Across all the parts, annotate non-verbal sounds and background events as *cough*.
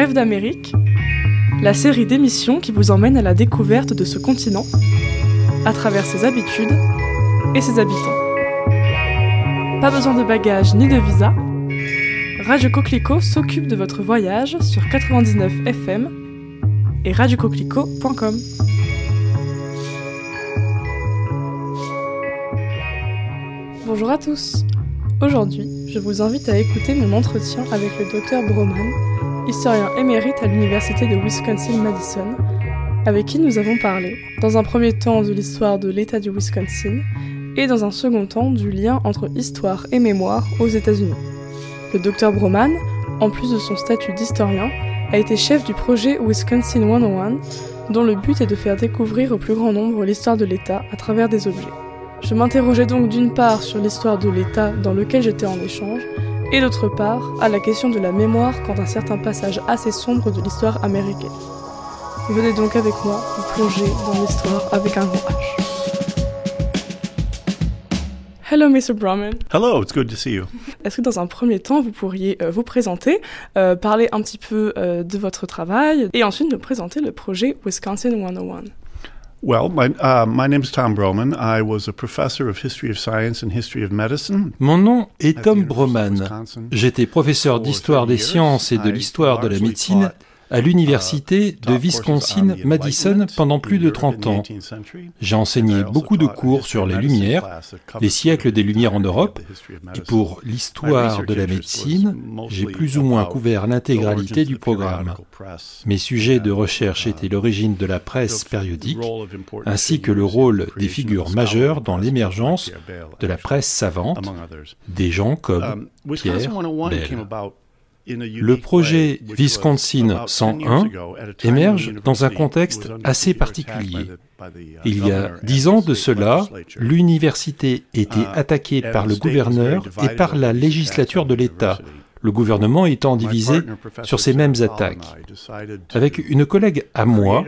Rêve d'Amérique, la série d'émissions qui vous emmène à la découverte de ce continent, à travers ses habitudes et ses habitants. Pas besoin de bagages ni de visa, Radio Coquelicot s'occupe de votre voyage sur 99 FM et radiocoquelicot.com. Bonjour à tous. Aujourd'hui, je vous invite à écouter mon entretien avec le docteur Broman, historien émérite à l'Université de Wisconsin-Madison, avec qui nous avons parlé, dans un premier temps de l'histoire de l'État du Wisconsin, et dans un second temps du lien entre histoire et mémoire aux États-Unis. Le docteur Broman, en plus de son statut d'historien, a été chef du projet Wisconsin 101, dont le but est de faire découvrir au plus grand nombre l'histoire de l'État à travers des objets. Je m'interrogeais donc d'une part sur l'histoire de l'État dans lequel j'étais en échange, et d'autre part à la question de la mémoire quant à certains passages assez sombres de l'histoire américaine. Venez donc avec moi vous plonger dans l'histoire avec un grand H. Hello, Mr. Brahman. Hello, it's good to see you. Est-ce que dans un premier temps, vous pourriez euh, vous présenter, euh, parler un petit peu euh, de votre travail et ensuite nous présenter le projet Wisconsin 101 Well, my, uh, my name is Tom Broman. I was a professor of history of science and history of medicine. Mon nom est Tom Broman. J'étais professeur d'histoire des sciences et de l'histoire de la médecine à l'université de Wisconsin-Madison pendant plus de 30 ans. J'ai enseigné beaucoup de cours sur les Lumières, les siècles des Lumières en Europe, et pour l'histoire de la médecine, j'ai plus ou moins couvert l'intégralité du programme. Mes sujets de recherche étaient l'origine de la presse périodique, ainsi que le rôle des figures majeures dans l'émergence de la presse savante, des gens comme Pierre Bell. Le projet Wisconsin 101 émerge dans un contexte assez particulier. Il y a dix ans de cela, l'université était attaquée par le gouverneur et par la législature de l'État, le gouvernement étant divisé sur ces mêmes attaques. Avec une collègue à moi,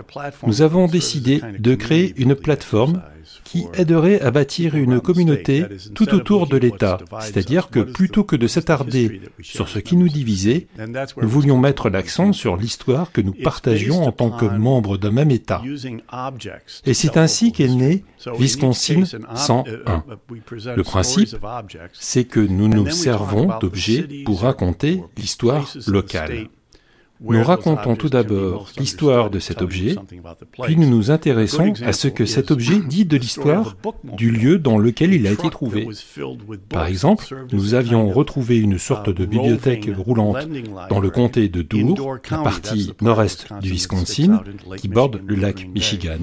nous avons décidé de créer une plateforme qui aiderait à bâtir une communauté tout autour de l'État. C'est-à-dire que plutôt que de s'attarder sur ce qui nous divisait, nous voulions mettre l'accent sur l'histoire que nous partagions en tant que membres d'un même État. Et c'est ainsi qu'est né Wisconsin 101. Le principe, c'est que nous nous servons d'objets pour raconter l'histoire locale. Nous racontons tout d'abord l'histoire de cet objet, puis nous nous intéressons à ce que cet objet dit de l'histoire du lieu dans lequel il a été trouvé. Par exemple, nous avions retrouvé une sorte de bibliothèque roulante dans le comté de Dour, la partie nord-est du Wisconsin, qui borde le lac Michigan.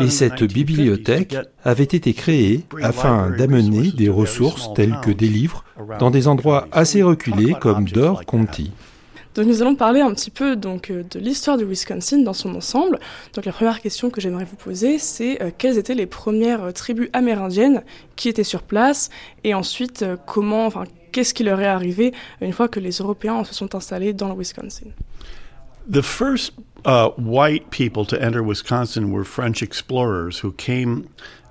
Et cette bibliothèque avait été créée afin d'amener des ressources telles que des livres dans des endroits assez reculés comme Door County. Donc nous allons parler un petit peu donc euh, de l'histoire du Wisconsin dans son ensemble. Donc la première question que j'aimerais vous poser, c'est euh, quelles étaient les premières euh, tribus amérindiennes qui étaient sur place? Et ensuite comment, enfin qu'est-ce qui leur est arrivé une fois que les Européens se sont installés dans le Wisconsin? The first uh, white people to enter Wisconsin were French explorers who came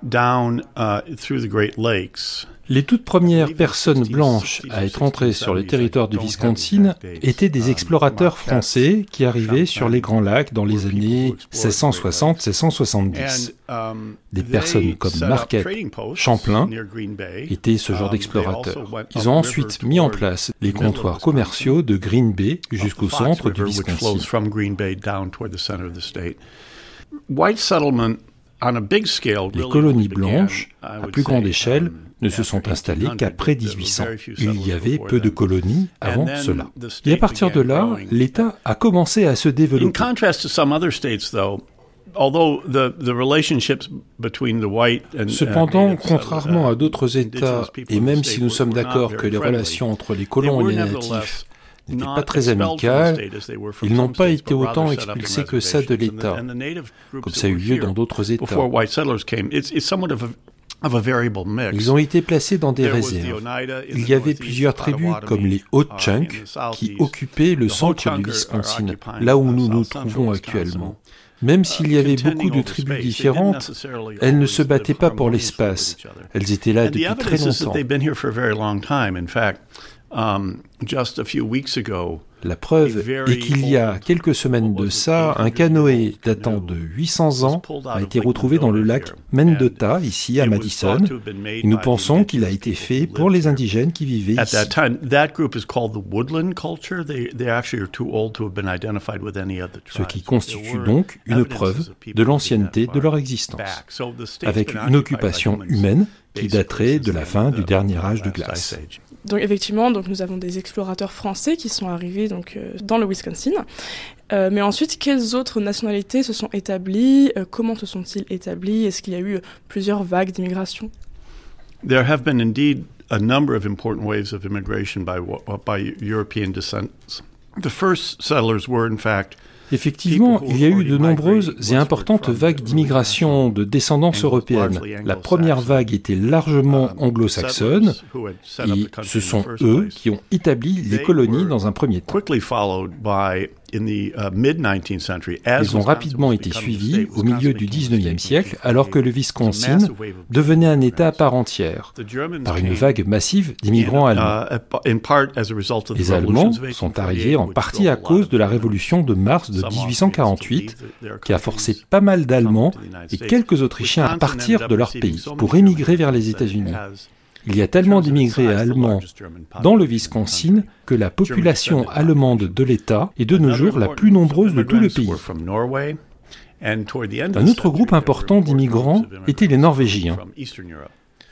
down uh, through the Great Lakes. Les toutes premières personnes blanches à être entrées sur le territoire du Wisconsin étaient des explorateurs français qui arrivaient sur les Grands Lacs dans les années 1660-1670. Des personnes comme Marquette, Champlain étaient ce genre d'explorateurs. Ils ont ensuite mis en place les comptoirs commerciaux de Green Bay jusqu'au centre du Wisconsin. Les colonies blanches, à plus grande échelle, ne se sont installées qu'après 1800. Il y avait peu de colonies avant cela. Et à partir de là, l'État a commencé à se développer. Cependant, contrairement à d'autres États, et même si nous sommes d'accord que les relations entre les colons et les natifs n'étaient pas très amicales, ils n'ont pas été autant expulsés que ça de l'État, comme ça a eu lieu dans d'autres États. Ils ont été placés dans des réserves. Il y avait plusieurs tribus comme les Ho-Chunk qui occupaient le centre du Wisconsin, là où nous nous trouvons actuellement. Même s'il y avait beaucoup de tribus différentes, elles ne se battaient pas pour l'espace. Elles étaient là depuis très longtemps. Um, just a few weeks ago, la preuve est qu'il y a quelques semaines de ça, un canoë datant de 800 ans a été retrouvé dans le lac Mendota, ici à Madison. Et nous pensons qu'il a été fait pour les indigènes qui vivaient ici. Ce qui constitue donc une preuve de l'ancienneté de leur existence, avec une occupation humaine qui daterait de la fin du dernier âge de glace. Donc effectivement, donc nous avons des explorateurs français qui sont arrivés donc euh, dans le Wisconsin. Euh, mais ensuite, quelles autres nationalités se sont établies? Euh, Comment se sont-ils établis Est-ce qu'il y a eu plusieurs vagues d'immigration? There have been indeed a number of important waves of immigration by, by European descent. The first settlers were in fact Effectivement, il y a eu de nombreuses et importantes vagues d'immigration de descendance européenne. La première vague était largement anglo-saxonne et ce sont eux qui ont établi les colonies dans un premier temps. Uh, Ils ont rapidement été suivis au milieu du 19e siècle, alors que le Wisconsin devenait un État à part entière, par une vague massive d'immigrants uh, allemands. Les Allemands sont arrivés en partie à cause de la révolution de mars de 1848, qui a forcé pas mal d'Allemands et quelques Autrichiens à partir de leur pays pour émigrer vers les États-Unis. Il y a tellement d'immigrés allemands dans le Wisconsin que la population allemande de l'État est de nos jours la plus nombreuse de tout le pays. Un autre groupe important d'immigrants était les Norvégiens.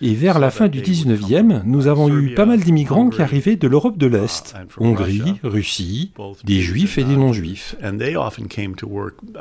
Et vers la fin du 19e, nous avons eu pas mal d'immigrants qui arrivaient de l'Europe de l'Est, Hongrie, Russie, des juifs et des non-juifs.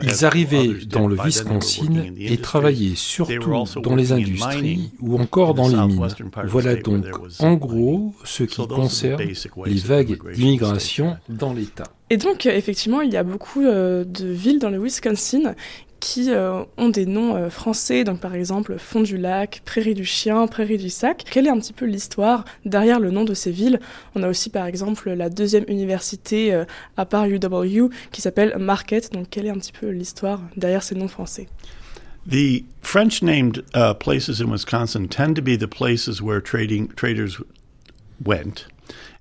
Ils arrivaient dans le Wisconsin et travaillaient surtout dans les industries ou encore dans les mines. Voilà donc en gros ce qui concerne les vagues d'immigration dans l'État. Et donc, effectivement, il y a beaucoup euh, de villes dans le Wisconsin qui euh, ont des noms euh, français, donc par exemple Fond du Lac, Prairie du Chien, Prairie du Sac. Quelle est un petit peu l'histoire derrière le nom de ces villes? On a aussi par exemple la deuxième université euh, à part UW qui s'appelle Marquette, donc quelle est un petit peu l'histoire derrière ces noms français? The French named uh, places in Wisconsin tend to be the places where trading traders went.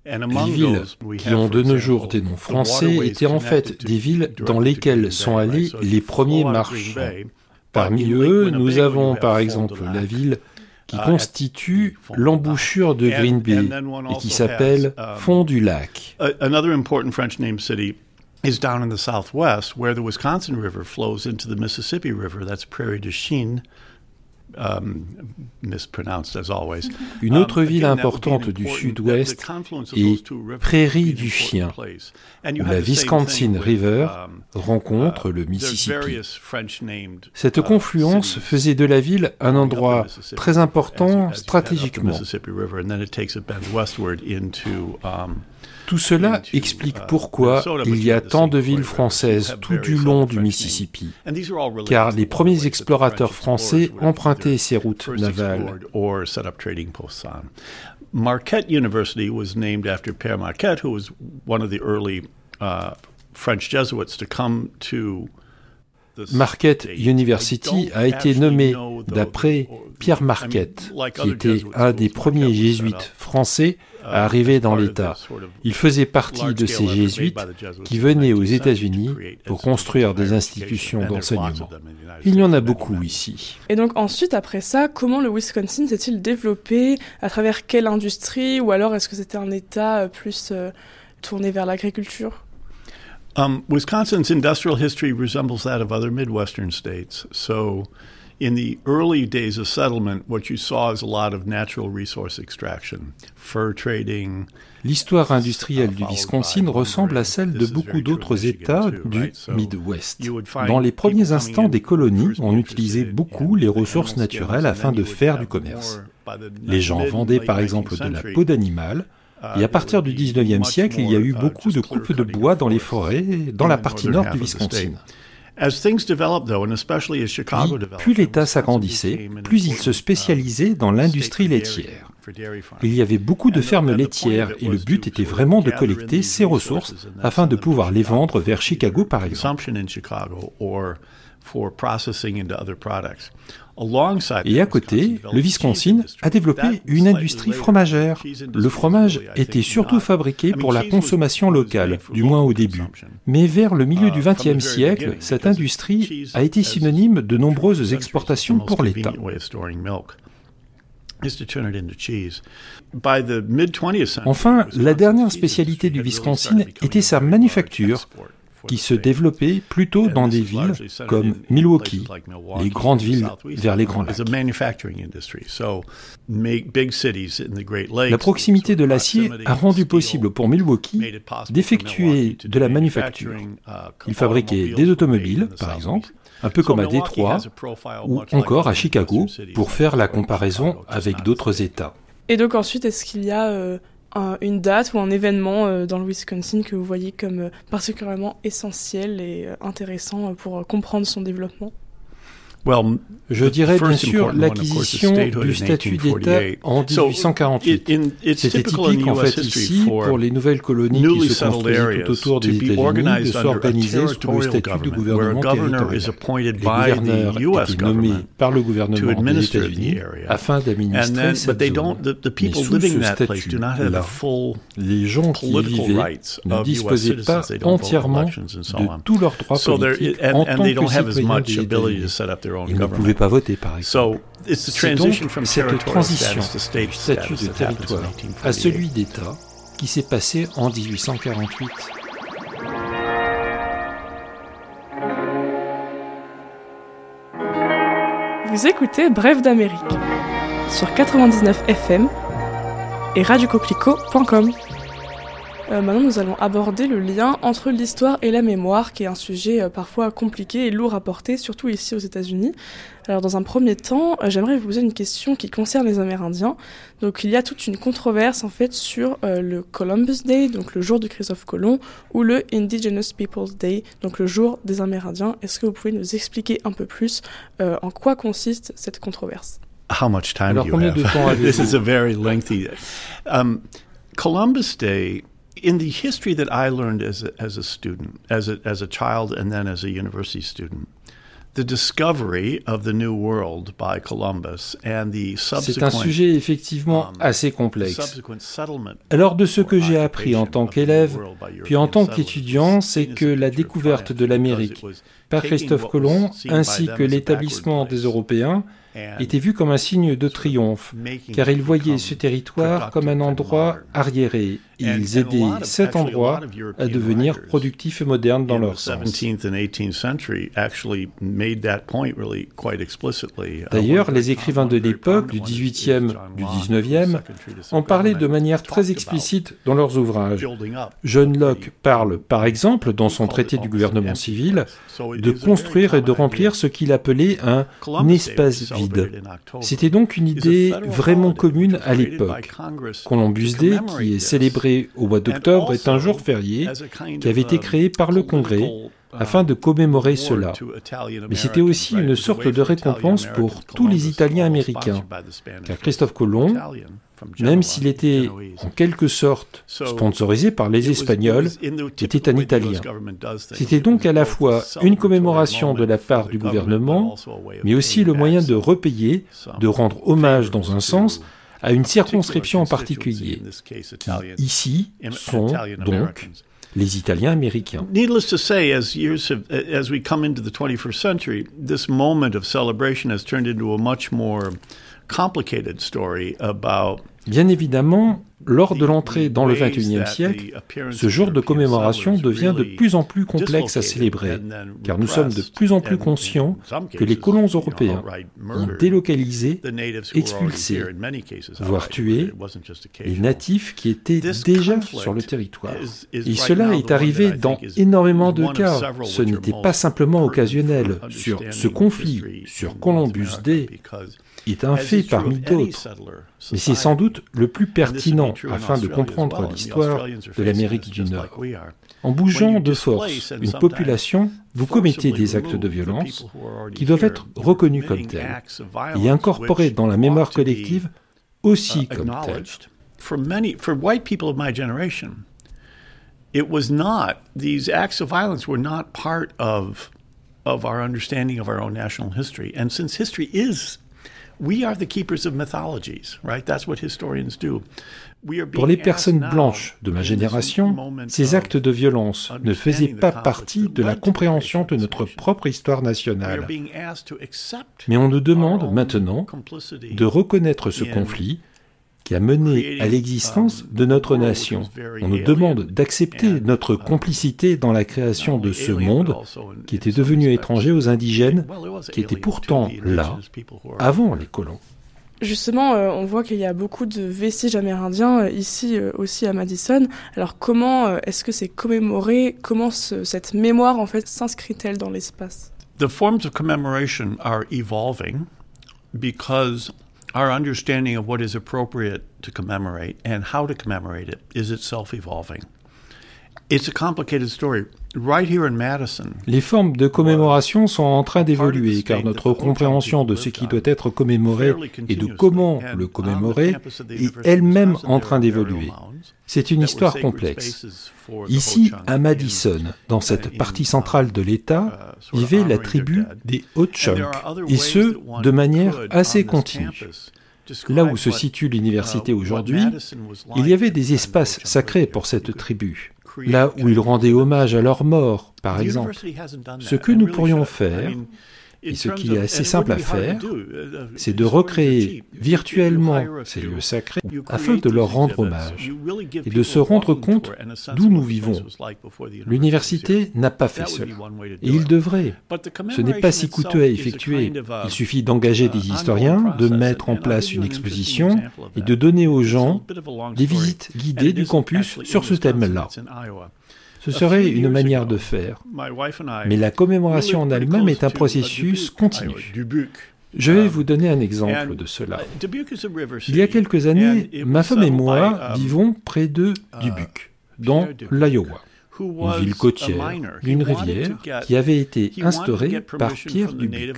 Les villes qui ont de nos jours des noms français étaient en fait des villes dans lesquelles sont allés les premiers marchands. Parmi eux, nous avons par exemple la ville qui uh, constitue l'embouchure de Green Bay et qui s'appelle um, Fond du Lac. Another important French name city is down in the southwest where the Wisconsin River flows into the Mississippi River. That's Prairie du Chien. Um, *laughs* Une autre um, ville importante du sud-ouest est Prairie du Chien, où la Wisconsin River um, rencontre uh, le Mississippi. Cette uh, confluence faisait de la ville un endroit très important stratégiquement. Tout cela explique pourquoi il y a tant de villes françaises tout du long du Mississippi, car les premiers explorateurs français empruntaient ces routes navales. Marquette University was named after Père Marquette, who was one of the early uh, French Jesuits to come to Marquette University a été nommée d'après Pierre Marquette, qui était un des premiers jésuites français à arriver dans l'État. Il faisait partie de ces jésuites qui venaient aux États-Unis pour construire des institutions d'enseignement. Il y en a beaucoup ici. Et donc ensuite, après ça, comment le Wisconsin s'est-il développé? À travers quelle industrie? Ou alors est-ce que c'était un État euh, plus euh, tourné vers l'agriculture? Um, Wisconsin's industrial history resembles that of other Midwestern states. So, in the early days of settlement, what you saw is a lot of natural resource extraction, fur trading. L'histoire industrielle du Wisconsin ressemble à celle de beaucoup d'autres États du Midwest. Dans les premiers instants des colonies, on utilisait beaucoup les ressources naturelles afin de faire du commerce. Les gens vendaient par exemple de la peau d'animal, et à partir du 19e siècle, il y a eu beaucoup de coupes de bois dans les forêts, dans la partie nord du Wisconsin. Plus l'État s'agrandissait, plus il se spécialisait dans l'industrie laitière. Il y avait beaucoup de fermes laitières et le but était vraiment de collecter ces ressources afin de pouvoir les vendre vers Chicago par exemple. Et à côté, le Wisconsin a développé une industrie fromagère. Le fromage était surtout fabriqué pour la consommation locale, du moins au début. Mais vers le milieu du XXe siècle, cette industrie a été synonyme de nombreuses exportations pour l'État. Enfin, la dernière spécialité du Wisconsin était sa manufacture, qui se développait plutôt dans des villes comme Milwaukee, les grandes villes vers les Grands Lacs. La proximité de l'acier a rendu possible pour Milwaukee d'effectuer de la manufacture. Il fabriquait des automobiles, par exemple, un peu comme à Détroit ou encore à Chicago, pour faire la comparaison avec d'autres États. Et donc ensuite, est-ce qu'il y a euh, une date ou un événement euh, dans le Wisconsin que vous voyez comme euh, particulièrement essentiel et intéressant pour comprendre son développement je dirais bien sûr l'acquisition du statut d'État en 1848. C'était typique en fait ici pour les nouvelles colonies qui se construisaient tout autour des États-Unis de s'organiser sous le statut de gouvernement territorial. Les gouverneurs étaient nommés par le gouvernement des États-Unis afin d'administrer cette zone. Mais sous ce statut-là, les gens qui y vivaient ne disposaient pas entièrement de tous leurs droits politiques en tant que citoyens des États-Unis. Ils ne pouvaient pas voter, par exemple. C'est donc cette transition du statut de territoire à celui d'État qui s'est passée en 1848. Vous écoutez Bref d'Amérique sur 99 FM et radiocoquelicot.com. Euh, maintenant, nous allons aborder le lien entre l'histoire et la mémoire, qui est un sujet euh, parfois compliqué et lourd à porter, surtout ici aux États-Unis. Alors, dans un premier temps, euh, j'aimerais vous poser une question qui concerne les Amérindiens. Donc, il y a toute une controverse en fait sur le Columbus Day, donc le jour de Christophe Colomb, ou le Indigenous Peoples Day, donc le jour des Amérindiens. Est-ce que vous pouvez nous expliquer un peu plus en quoi consiste cette controverse? How much time Alors, combien de temps avez-vous *laughs* This is a very lengthy. Um, Columbus Day in the history that I learned as a, as a student, as a, as a child, and then as a university student, the discovery of the New World by Columbus and the C'est un sujet effectivement um, assez complexe. Alors de ce que j'ai appris en tant qu'élève, puis en tant qu'étudiant, c'est que la découverte de l'Amérique par Christophe Colomb ainsi que l'établissement des Européens était vu comme un signe de triomphe, car ils voyaient ce territoire comme un endroit arriéré. Ils aidaient cet endroit à devenir productif et moderne dans leur sens. D'ailleurs, les écrivains de l'époque, du 18e, du 19e, en parlaient de manière très explicite dans leurs ouvrages. John Locke parle, par exemple, dans son traité du gouvernement civil, de construire et de remplir ce qu'il appelait un espace vide. C'était donc une idée vraiment commune à l'époque. Columbus Day, qui est célébré au mois d'octobre, est un jour férié qui avait été créé par le Congrès afin de commémorer cela. Mais c'était aussi une sorte de récompense pour tous les Italiens américains, car Christophe Colomb même s'il était en quelque sorte sponsorisé par les Espagnols, était un Italien. C'était donc à la fois une commémoration de la part du gouvernement, mais aussi le moyen de repayer, de rendre hommage dans un sens à une circonscription en particulier, qui ici sont donc les Italiens américains. Needless to say, as years have, as we come into the 21st century, this moment of celebration has turned into a much more complicated story about Bien évidemment, lors de l'entrée dans le XXIe siècle, ce jour de commémoration devient de plus en plus complexe à célébrer, car nous sommes de plus en plus conscients que les colons européens ont délocalisé, expulsé, voire tué les natifs qui étaient déjà sur le territoire. Et cela est arrivé dans énormément de cas. Ce n'était pas simplement occasionnel. Sur ce conflit, sur Columbus Day, est un fait parmi d'autres. Mais c'est sans doute le plus pertinent afin de comprendre l'histoire de l'Amérique du Nord. En bougeant de force une population, vous commettez des actes de violence qui doivent être reconnus comme tels et incorporés dans la mémoire collective aussi comme tels. it was not, these acts of violence were not part of of our understanding of our own national history. And since history is, Pour les personnes blanches de ma génération, ces actes de violence ne faisaient pas partie de la compréhension de notre propre histoire nationale. Mais on nous demande maintenant de reconnaître ce conflit qui a mené à l'existence de notre nation. On nous demande d'accepter notre complicité dans la création de ce monde qui était devenu étranger aux indigènes, qui étaient pourtant là avant les colons. Justement, euh, on voit qu'il y a beaucoup de vestiges amérindiens euh, ici euh, aussi à Madison. Alors comment est-ce que c'est commémoré? Comment cette mémoire en fait s'inscrit-elle dans l'espace? The forms of commemoration are evolving because our understanding of what is appropriate to commemorate and how to commemorate it is itself evolving. Les formes de commémoration sont en train d'évoluer car notre compréhension de ce qui doit être commémoré et de comment le commémorer est elle-même en train d'évoluer. C'est une histoire complexe. Ici, à Madison, dans cette partie centrale de l'État, vivait la tribu des Ho-Chunk, et ce, de manière assez continue. Là où se situe l'université aujourd'hui, il y avait des espaces sacrés pour cette tribu là où ils rendaient hommage à leur mort, par exemple. Ce que nous pourrions faire, et ce qui est assez simple à faire, c'est de recréer virtuellement ces lieux sacrés afin de leur rendre hommage et de se rendre compte d'où nous vivons. L'université n'a pas fait cela. Et il devrait. Ce n'est pas si coûteux à effectuer. Il suffit d'engager des historiens, de mettre en place une exposition et de donner aux gens des visites guidées du campus sur ce thème-là. Ce serait une manière de faire. Mais la commémoration en elle-même est un processus continu. Je vais vous donner un exemple de cela. Il y a quelques années, ma femme et moi vivons près de Dubuque, dans l'Iowa une ville côtière d'une rivière qui avait été instaurée par Pierre Dubuc,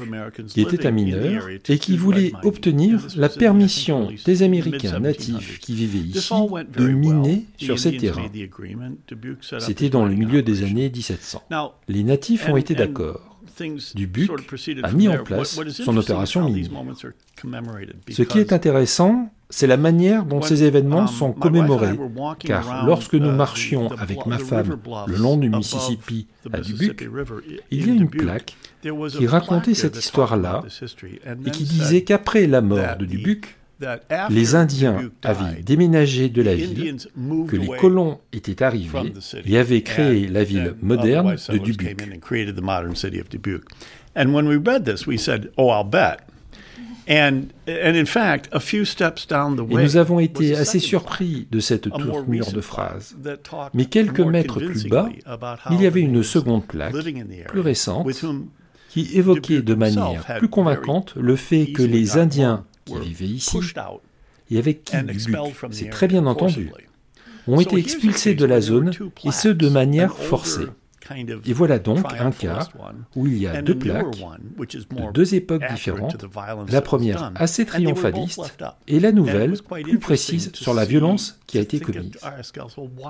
qui était un mineur et qui voulait obtenir la permission des Américains natifs qui vivaient ici de miner sur ces terrains. C'était dans le milieu des années 1700. Les natifs ont été d'accord. Dubuc a mis en place son opération minière. Ce qui est intéressant, c'est la manière dont ces événements um, sont commémorés, car lorsque nous uh, marchions avec ma femme le long du Mississippi à Dubuque, il y a une plaque qui racontait cette histoire-là et qui disait qu'après la mort de Dubuque, les Indiens avaient déménagé de la ville, que les colons étaient arrivés et avaient créé la ville moderne de Dubuque. Et nous avons été assez surpris de cette tournure de phrase. Mais quelques mètres plus bas, il y avait une seconde plaque, plus récente, qui évoquait de manière plus convaincante le fait que les Indiens qui vivaient ici et avec qui c'est très bien entendu, ont été expulsés de la zone et ce de manière forcée. Et voilà donc un cas où il y a deux plaques de deux époques différentes, la première assez triomphaliste et la nouvelle plus précise sur la violence qui a été commise.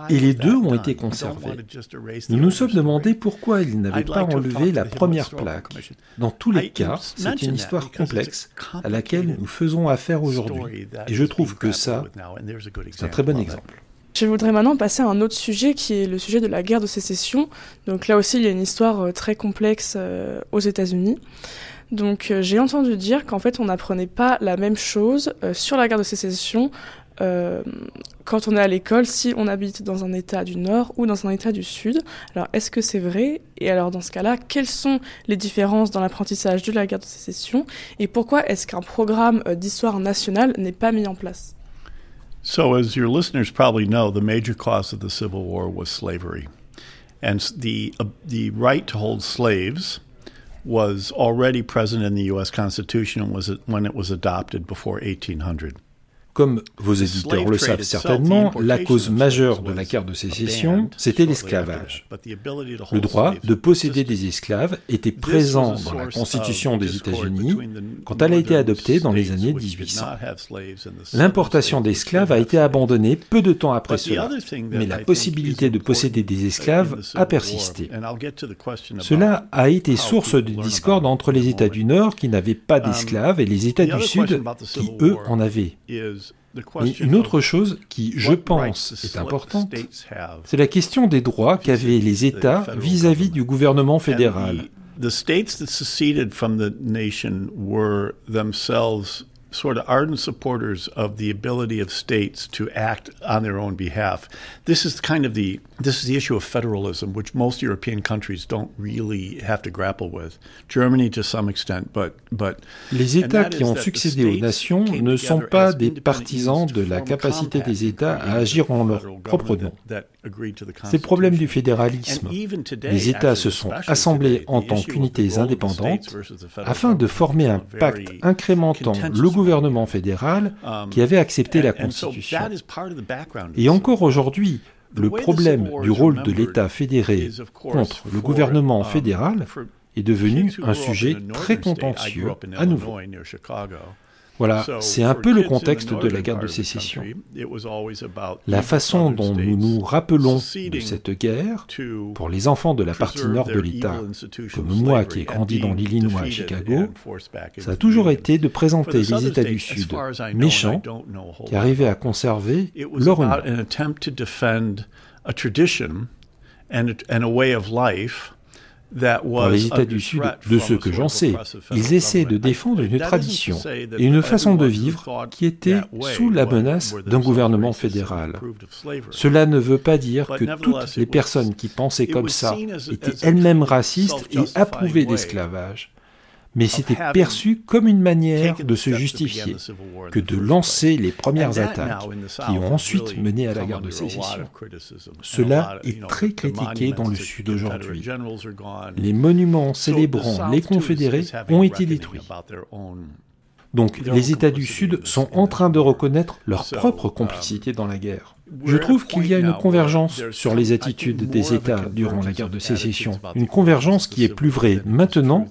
Et les deux ont été conservés. Nous nous sommes demandé pourquoi ils n'avaient pas enlevé la première plaque. Dans tous les cas, c'est une histoire complexe à laquelle nous faisons affaire aujourd'hui. Et je trouve que ça, c'est un très bon exemple. Je voudrais maintenant passer à un autre sujet qui est le sujet de la guerre de sécession. Donc là aussi, il y a une histoire euh, très complexe euh, aux États-Unis. Donc euh, j'ai entendu dire qu'en fait, on n'apprenait pas la même chose sur la guerre de sécession quand on est à l'école si on habite dans un État du Nord ou dans un État du Sud. Alors est-ce que c'est vrai? Et alors dans ce cas-là, quelles sont les différences dans l'apprentissage de la guerre de sécession? Et pourquoi est-ce qu'un programme d'histoire nationale n'est pas mis en place? So, as your listeners probably know, the major cause of the Civil War was slavery. And the, uh, the right to hold slaves was already present in the U.S. Constitution was when it was adopted before 1800. Comme vos éditeurs le savent certainement, la cause majeure de la guerre de sécession, c'était l'esclavage. Le droit de posséder des esclaves était présent dans la Constitution des États-Unis quand elle a été adoptée dans les années 1800. L'importation d'esclaves a été abandonnée peu de temps après cela, mais la possibilité de posséder des esclaves a persisté. Cela a été source de discorde entre les États du Nord qui n'avaient pas d'esclaves et les États du Sud qui, eux, en avaient. Mais une autre chose qui, je pense, est importante, c'est la question des droits qu'avaient les États vis-à-vis -vis du gouvernement fédéral. The states that seceded from the nation were themselves sort of ardent supporters of the ability of states to act on their own behalf. This is kind of the this is the issue of federalism, which most European countries don't really have to grapple with. Germany to some extent, but but les États qui ont succédé aux nations ne sont pas des partisans de la capacité des États à agir en leur propre nom. C'est le problème du fédéralisme. Les États se sont assemblés en tant qu'unités indépendantes afin de former un pacte incrémentant le gouvernement fédéral um, qui avait accepté la Constitution. Et encore aujourd'hui, le problème du rôle de l'État fédéré contre le gouvernement um, fédéral est devenu un sujet très contentieux à nouveau. Voilà, c'est un peu le contexte de la guerre de sécession. La façon dont nous nous rappelons de cette guerre, pour les enfants de la partie nord de l'État, comme moi qui ai grandi dans l'Illinois à Chicago, ça a toujours été de présenter les États du Sud méchants qui arrivaient à conserver leur honneur. Dans les États du Sud, de ceux que j'en sais, ils essaient de défendre une tradition et une façon de vivre qui était sous la menace d'un gouvernement fédéral. Cela ne veut pas dire que toutes les personnes qui pensaient comme ça étaient elles-mêmes racistes et approuvaient l'esclavage mais c'était perçu comme une manière de se justifier que de lancer les premières attaques qui ont ensuite mené à la guerre de sécession. Cela est très critiqué dans le Sud aujourd'hui. Les monuments célébrant les confédérés ont été détruits. Donc les États du Sud sont en train de reconnaître leur propre complicité dans la guerre. Je trouve qu'il y a une convergence sur les attitudes des États durant la guerre de sécession, une convergence qui est plus vraie maintenant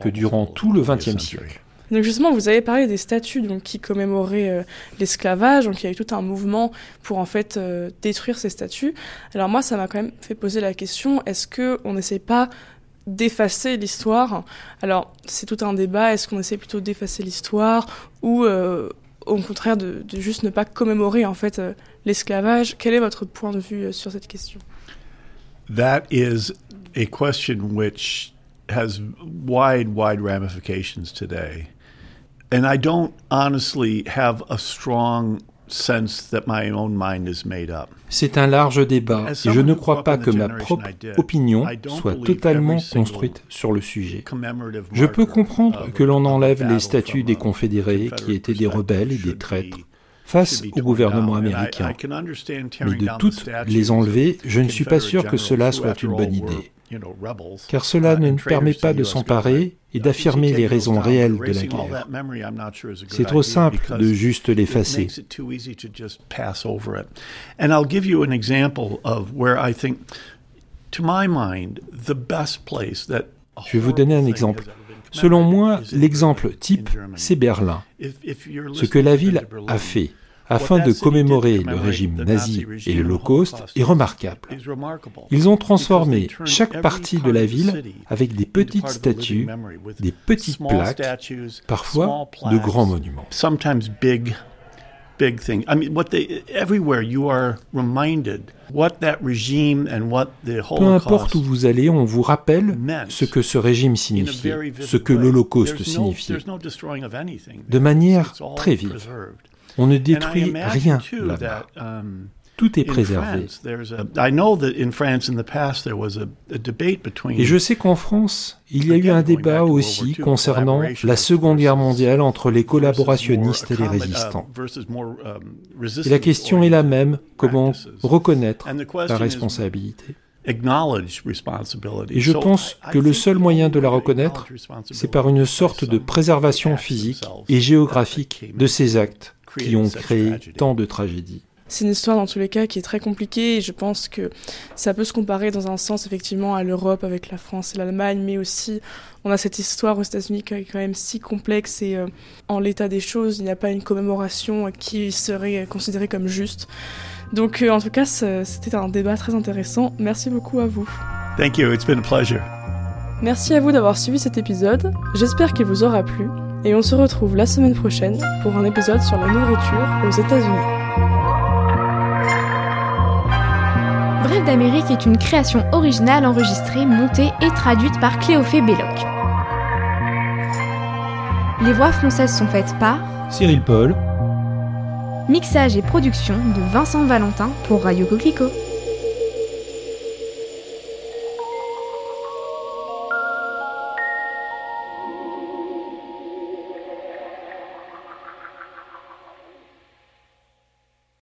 que durant tout le XXe siècle. Donc justement, vous avez parlé des statues donc, qui commémoraient euh, l'esclavage, donc il y a eu tout un mouvement pour en fait euh, détruire ces statues. Alors moi, ça m'a quand même fait poser la question est-ce que on n'essaie pas d'effacer l'histoire Alors c'est tout un débat. Est-ce qu'on essaie plutôt d'effacer l'histoire ou euh, au contraire de, juste ne pas commémorer en fait l'esclavage? Quel est votre point de vue sur cette question? That is a question which has wide, wide ramifications today. And I don't honestly have a strong sense that my own mind is made up. C'est un large débat et je ne crois pas que ma propre opinion soit totalement construite sur le sujet. Je peux comprendre que l'on enlève les statuts des confédérés qui étaient des rebelles et des traîtres face au gouvernement américain. Mais de toutes les enlever, je ne suis pas sûr que cela soit une bonne idée car cela ne nous permet pas de s'emparer et d'affirmer les raisons réelles de la guerre. C'est trop simple de juste l'effacer. Je vais vous donner un exemple. Selon moi, l'exemple type, c'est Berlin. Ce que la ville a fait afin de commémorer le régime nazi et l'Holocauste est remarquable. Ils ont transformé chaque partie de la ville avec des petites statues, des petites plaques, parfois de grands monuments. big thing. I mean, what they everywhere you are reminded what that regime and what the Peu importe où vous allez, on vous rappelle ce que ce régime signifiait, ce que l'Holocauste signifiait, de manière très vive. On ne détruit rien là-bas. Tout est préservé. Et je sais qu'en France, il y a eu un débat aussi concernant la Seconde Guerre mondiale entre les collaborationnistes et les résistants. Et la question est la même, comment reconnaître la responsabilité? et je pense que le seul moyen de la reconnaître, c'est par une sorte de préservation physique et géographique de ces actes qui ont créé tant de tragédies. C'est une histoire dans tous les cas qui est très compliquée et je pense que ça peut se comparer dans un sens effectivement à l'Europe avec la France et l'Allemagne, mais aussi on a cette histoire aux États-Unis qui est quand même si complexe et euh, en l'état des choses, il n'y a pas une commémoration qui serait considérée comme juste. Donc euh, en tout cas, c'était un débat très intéressant. Merci beaucoup à vous. Thank you, it's been a pleasure. Merci à vous d'avoir suivi cet épisode. J'espère qu'il vous aura plu et on se retrouve la semaine prochaine pour un épisode sur la nourriture aux États-Unis. Bref d'Amérique est une création originale enregistrée, montée et traduite par Cléophée Belloc. Les voix françaises sont faites par Cyril Paul. Mixage et production de Vincent Valentin pour Radio Coquelicot.